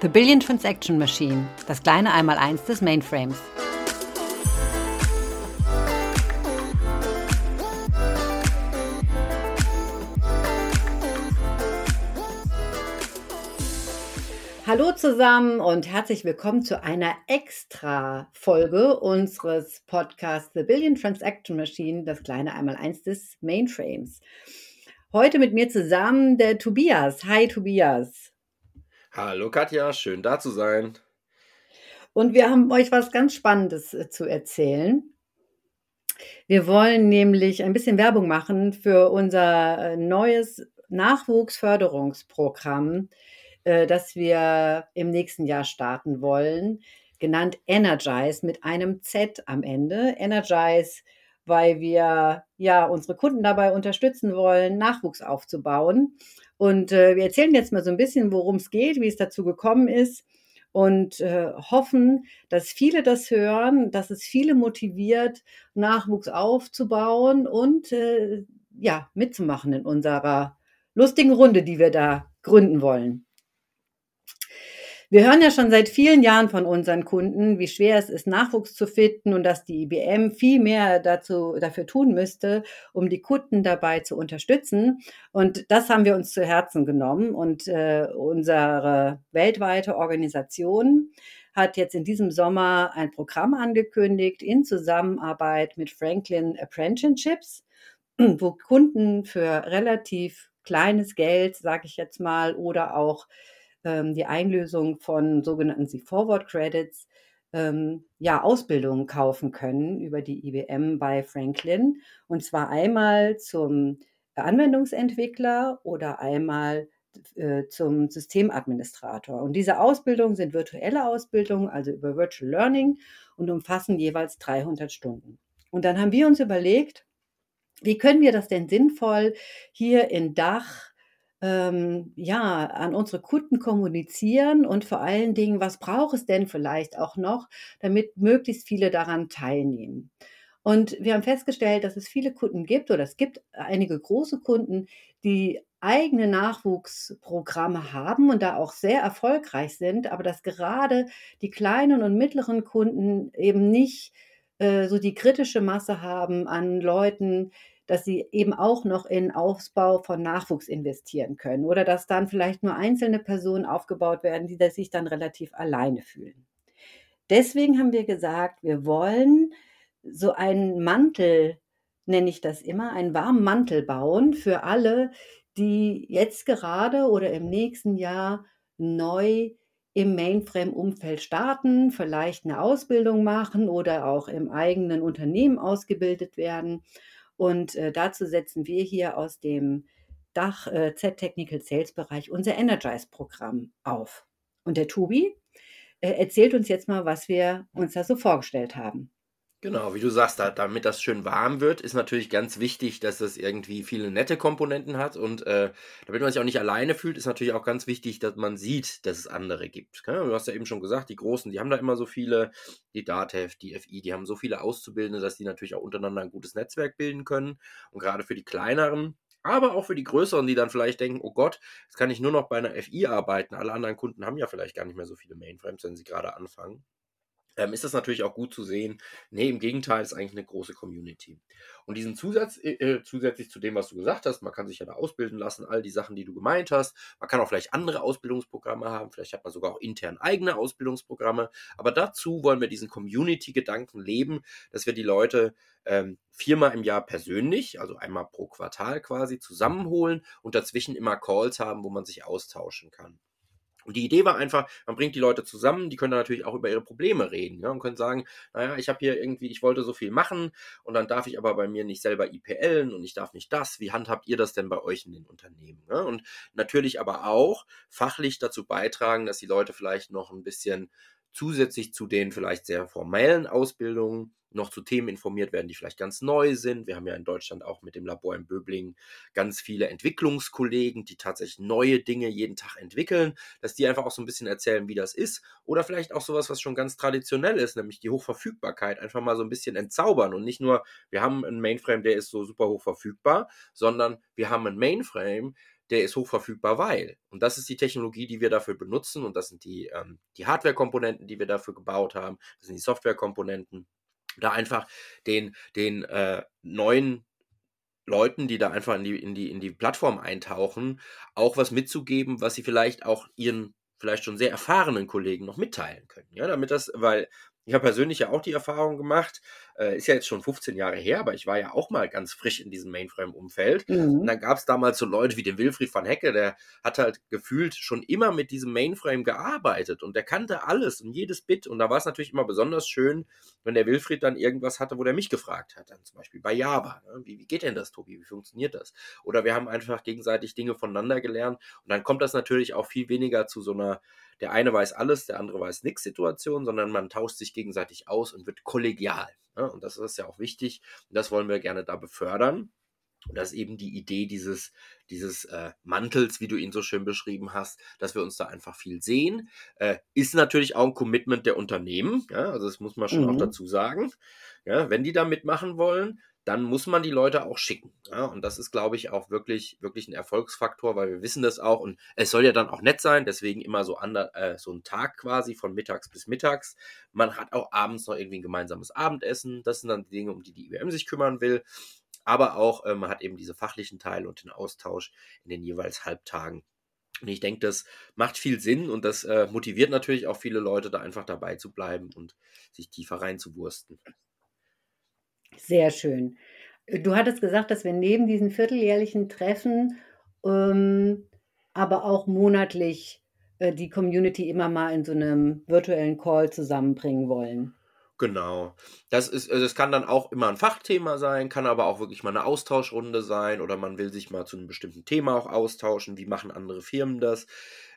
The Billion Transaction Machine, das kleine Einmaleins des Mainframes. Hallo zusammen und herzlich willkommen zu einer Extra-Folge unseres Podcasts The Billion Transaction Machine, das kleine Einmaleins des Mainframes. Heute mit mir zusammen der Tobias. Hi Tobias. Hallo Katja, schön da zu sein. Und wir haben euch was ganz Spannendes äh, zu erzählen. Wir wollen nämlich ein bisschen Werbung machen für unser äh, neues Nachwuchsförderungsprogramm, äh, das wir im nächsten Jahr starten wollen, genannt Energize mit einem Z am Ende. Energize weil wir ja unsere Kunden dabei unterstützen wollen, Nachwuchs aufzubauen. Und äh, wir erzählen jetzt mal so ein bisschen, worum es geht, wie es dazu gekommen ist und äh, hoffen, dass viele das hören, dass es viele motiviert, Nachwuchs aufzubauen und äh, ja, mitzumachen in unserer lustigen Runde, die wir da gründen wollen. Wir hören ja schon seit vielen Jahren von unseren Kunden, wie schwer es ist, Nachwuchs zu finden und dass die IBM viel mehr dazu, dafür tun müsste, um die Kunden dabei zu unterstützen. Und das haben wir uns zu Herzen genommen und äh, unsere weltweite Organisation hat jetzt in diesem Sommer ein Programm angekündigt in Zusammenarbeit mit Franklin Apprenticeships, wo Kunden für relativ kleines Geld, sage ich jetzt mal, oder auch ähm, die Einlösung von sogenannten C-Forward Credits ähm, ja, Ausbildungen kaufen können über die IBM bei Franklin. Und zwar einmal zum Anwendungsentwickler oder einmal äh, zum Systemadministrator. Und diese Ausbildungen sind virtuelle Ausbildungen, also über Virtual Learning und umfassen jeweils 300 Stunden. Und dann haben wir uns überlegt, wie können wir das denn sinnvoll hier in Dach ähm, ja, an unsere Kunden kommunizieren und vor allen Dingen, was braucht es denn vielleicht auch noch, damit möglichst viele daran teilnehmen. Und wir haben festgestellt, dass es viele Kunden gibt oder es gibt einige große Kunden, die eigene Nachwuchsprogramme haben und da auch sehr erfolgreich sind, aber dass gerade die kleinen und mittleren Kunden eben nicht äh, so die kritische Masse haben an Leuten, dass sie eben auch noch in Aufbau von Nachwuchs investieren können oder dass dann vielleicht nur einzelne Personen aufgebaut werden, die sich dann relativ alleine fühlen. Deswegen haben wir gesagt, wir wollen so einen Mantel, nenne ich das immer, einen warmen Mantel bauen für alle, die jetzt gerade oder im nächsten Jahr neu im Mainframe-Umfeld starten, vielleicht eine Ausbildung machen oder auch im eigenen Unternehmen ausgebildet werden und äh, dazu setzen wir hier aus dem Dach äh, Z-Technical Sales Bereich unser Energize-Programm auf. Und der Tobi äh, erzählt uns jetzt mal, was wir uns da so vorgestellt haben. Genau, wie du sagst, da, damit das schön warm wird, ist natürlich ganz wichtig, dass es irgendwie viele nette Komponenten hat. Und äh, damit man sich auch nicht alleine fühlt, ist natürlich auch ganz wichtig, dass man sieht, dass es andere gibt. Du hast ja eben schon gesagt, die Großen, die haben da immer so viele, die DATEV, die FI, die haben so viele Auszubildende, dass die natürlich auch untereinander ein gutes Netzwerk bilden können. Und gerade für die kleineren, aber auch für die größeren, die dann vielleicht denken, oh Gott, jetzt kann ich nur noch bei einer FI arbeiten. Alle anderen Kunden haben ja vielleicht gar nicht mehr so viele Mainframes, wenn sie gerade anfangen ähm, ist das natürlich auch gut zu sehen. Nee, im Gegenteil, ist eigentlich eine große Community. Und diesen Zusatz, äh, äh, zusätzlich zu dem, was du gesagt hast, man kann sich ja da ausbilden lassen, all die Sachen, die du gemeint hast. Man kann auch vielleicht andere Ausbildungsprogramme haben, vielleicht hat man sogar auch intern eigene Ausbildungsprogramme. Aber dazu wollen wir diesen Community-Gedanken leben, dass wir die Leute ähm, viermal im Jahr persönlich, also einmal pro Quartal quasi, zusammenholen und dazwischen immer Calls haben, wo man sich austauschen kann. Und die Idee war einfach, man bringt die Leute zusammen, die können dann natürlich auch über ihre Probleme reden ja, und können sagen, naja, ich habe hier irgendwie, ich wollte so viel machen und dann darf ich aber bei mir nicht selber IPLen und ich darf nicht das. Wie handhabt ihr das denn bei euch in den Unternehmen? Ja? Und natürlich aber auch fachlich dazu beitragen, dass die Leute vielleicht noch ein bisschen zusätzlich zu den vielleicht sehr formellen Ausbildungen noch zu Themen informiert werden, die vielleicht ganz neu sind. Wir haben ja in Deutschland auch mit dem Labor in Böblingen ganz viele Entwicklungskollegen, die tatsächlich neue Dinge jeden Tag entwickeln, dass die einfach auch so ein bisschen erzählen, wie das ist. Oder vielleicht auch sowas, was schon ganz traditionell ist, nämlich die Hochverfügbarkeit, einfach mal so ein bisschen entzaubern und nicht nur, wir haben einen Mainframe, der ist so super hoch verfügbar, sondern wir haben einen Mainframe, der ist hochverfügbar, weil. Und das ist die Technologie, die wir dafür benutzen und das sind die, ähm, die Hardware-Komponenten, die wir dafür gebaut haben, das sind die Software-Komponenten. Da einfach den, den äh, neuen Leuten, die da einfach in die, in, die, in die Plattform eintauchen, auch was mitzugeben, was sie vielleicht auch ihren vielleicht schon sehr erfahrenen Kollegen noch mitteilen können. Ja, damit das, weil ich habe persönlich ja auch die Erfahrung gemacht, äh, ist ja jetzt schon 15 Jahre her, aber ich war ja auch mal ganz frisch in diesem Mainframe-Umfeld. Mhm. Und dann gab es damals so Leute wie den Wilfried van Hecke, der hat halt gefühlt schon immer mit diesem Mainframe gearbeitet und der kannte alles und jedes Bit. Und da war es natürlich immer besonders schön, wenn der Wilfried dann irgendwas hatte, wo der mich gefragt hat. Dann zum Beispiel bei Java. Ne? Wie, wie geht denn das, Tobi? Wie funktioniert das? Oder wir haben einfach gegenseitig Dinge voneinander gelernt. Und dann kommt das natürlich auch viel weniger zu so einer der eine weiß alles, der andere weiß nichts Situation, sondern man tauscht sich gegenseitig aus und wird kollegial. Ne? Und das ist ja auch wichtig. Und das wollen wir gerne da befördern. Und das ist eben die Idee dieses, dieses äh, Mantels, wie du ihn so schön beschrieben hast, dass wir uns da einfach viel sehen. Äh, ist natürlich auch ein Commitment der Unternehmen. Ja? Also das muss man schon mhm. auch dazu sagen. Ja? Wenn die da mitmachen wollen, dann muss man die Leute auch schicken. Ja, und das ist, glaube ich, auch wirklich, wirklich ein Erfolgsfaktor, weil wir wissen das auch. Und es soll ja dann auch nett sein, deswegen immer so, ander, äh, so ein Tag quasi von mittags bis mittags. Man hat auch abends noch irgendwie ein gemeinsames Abendessen. Das sind dann die Dinge, um die die IBM sich kümmern will. Aber auch, äh, man hat eben diese fachlichen Teile und den Austausch in den jeweils Halbtagen. Und ich denke, das macht viel Sinn und das äh, motiviert natürlich auch viele Leute, da einfach dabei zu bleiben und sich tiefer reinzuwursten. Sehr schön. Äh, du hattest gesagt, dass wir neben diesen vierteljährlichen Treffen ähm, aber auch monatlich äh, die Community immer mal in so einem virtuellen Call zusammenbringen wollen. Genau. Das ist, also das kann dann auch immer ein Fachthema sein, kann aber auch wirklich mal eine Austauschrunde sein oder man will sich mal zu einem bestimmten Thema auch austauschen. Wie machen andere Firmen das?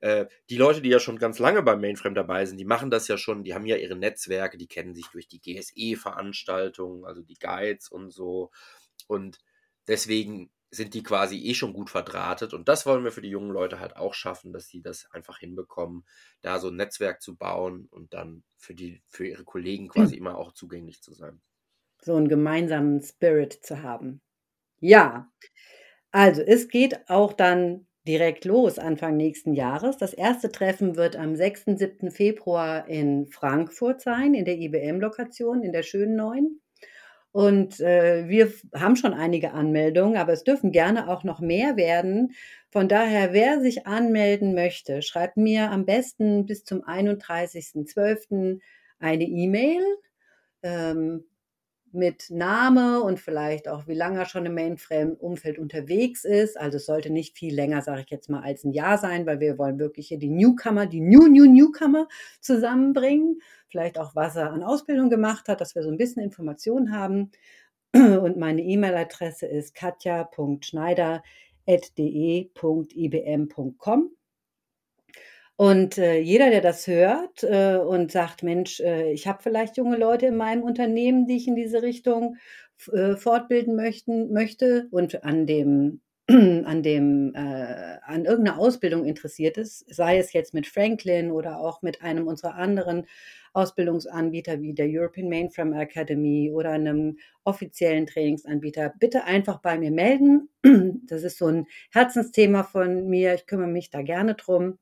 Äh, die Leute, die ja schon ganz lange beim Mainframe dabei sind, die machen das ja schon, die haben ja ihre Netzwerke, die kennen sich durch die GSE-Veranstaltungen, also die Guides und so. Und deswegen sind die quasi eh schon gut verdrahtet. Und das wollen wir für die jungen Leute halt auch schaffen, dass sie das einfach hinbekommen, da so ein Netzwerk zu bauen und dann für, die, für ihre Kollegen quasi mhm. immer auch zugänglich zu sein. So einen gemeinsamen Spirit zu haben. Ja, also es geht auch dann direkt los Anfang nächsten Jahres. Das erste Treffen wird am 6. 7. Februar in Frankfurt sein, in der IBM-Lokation, in der schönen neuen. Und äh, wir haben schon einige Anmeldungen, aber es dürfen gerne auch noch mehr werden. Von daher, wer sich anmelden möchte, schreibt mir am besten bis zum 31.12. eine E-Mail. Ähm, mit Name und vielleicht auch, wie lange er schon im Mainframe-Umfeld unterwegs ist. Also es sollte nicht viel länger, sage ich jetzt mal, als ein Jahr sein, weil wir wollen wirklich hier die Newcomer, die New, New, Newcomer zusammenbringen. Vielleicht auch, was er an Ausbildung gemacht hat, dass wir so ein bisschen Informationen haben. Und meine E-Mail-Adresse ist katja.schneider.de.ibm.com. Und äh, jeder, der das hört äh, und sagt, Mensch, äh, ich habe vielleicht junge Leute in meinem Unternehmen, die ich in diese Richtung äh, fortbilden möchten, möchte und an dem an dem äh, an irgendeiner Ausbildung interessiert ist, sei es jetzt mit Franklin oder auch mit einem unserer anderen Ausbildungsanbieter wie der European Mainframe Academy oder einem offiziellen Trainingsanbieter, bitte einfach bei mir melden. Das ist so ein Herzensthema von mir. Ich kümmere mich da gerne drum.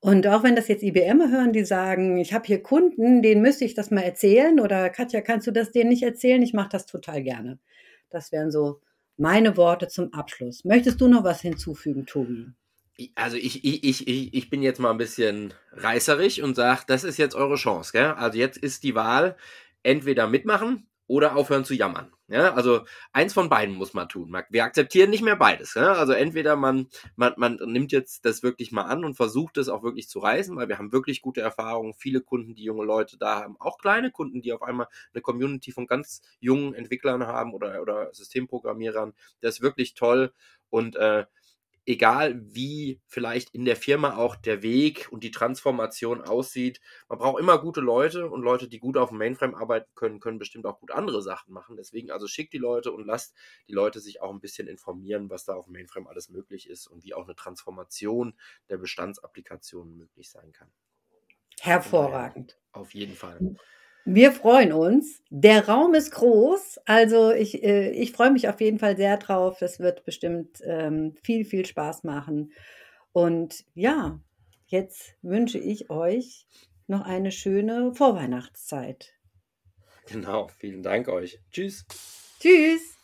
Und auch wenn das jetzt IBM hören, die sagen, ich habe hier Kunden, denen müsste ich das mal erzählen oder Katja, kannst du das denen nicht erzählen? Ich mache das total gerne. Das wären so meine Worte zum Abschluss. Möchtest du noch was hinzufügen, Tobi? Also ich, ich, ich, ich bin jetzt mal ein bisschen reißerig und sage, das ist jetzt eure Chance. Gell? Also jetzt ist die Wahl, entweder mitmachen oder aufhören zu jammern. Ja, also eins von beiden muss man tun. Wir akzeptieren nicht mehr beides. Ja? Also entweder man, man, man nimmt jetzt das wirklich mal an und versucht es auch wirklich zu reißen, weil wir haben wirklich gute Erfahrungen. Viele Kunden, die junge Leute da haben, auch kleine Kunden, die auf einmal eine Community von ganz jungen Entwicklern haben oder, oder Systemprogrammierern. Das ist wirklich toll. Und äh, egal wie vielleicht in der Firma auch der Weg und die Transformation aussieht, man braucht immer gute Leute und Leute, die gut auf dem Mainframe arbeiten können, können bestimmt auch gut andere Sachen machen. Deswegen also schickt die Leute und lasst die Leute sich auch ein bisschen informieren, was da auf dem Mainframe alles möglich ist und wie auch eine Transformation der Bestandsapplikationen möglich sein kann. Hervorragend. Auf jeden Fall. Wir freuen uns. Der Raum ist groß. Also ich, äh, ich freue mich auf jeden Fall sehr drauf. Das wird bestimmt ähm, viel, viel Spaß machen. Und ja, jetzt wünsche ich euch noch eine schöne Vorweihnachtszeit. Genau, vielen Dank euch. Tschüss. Tschüss.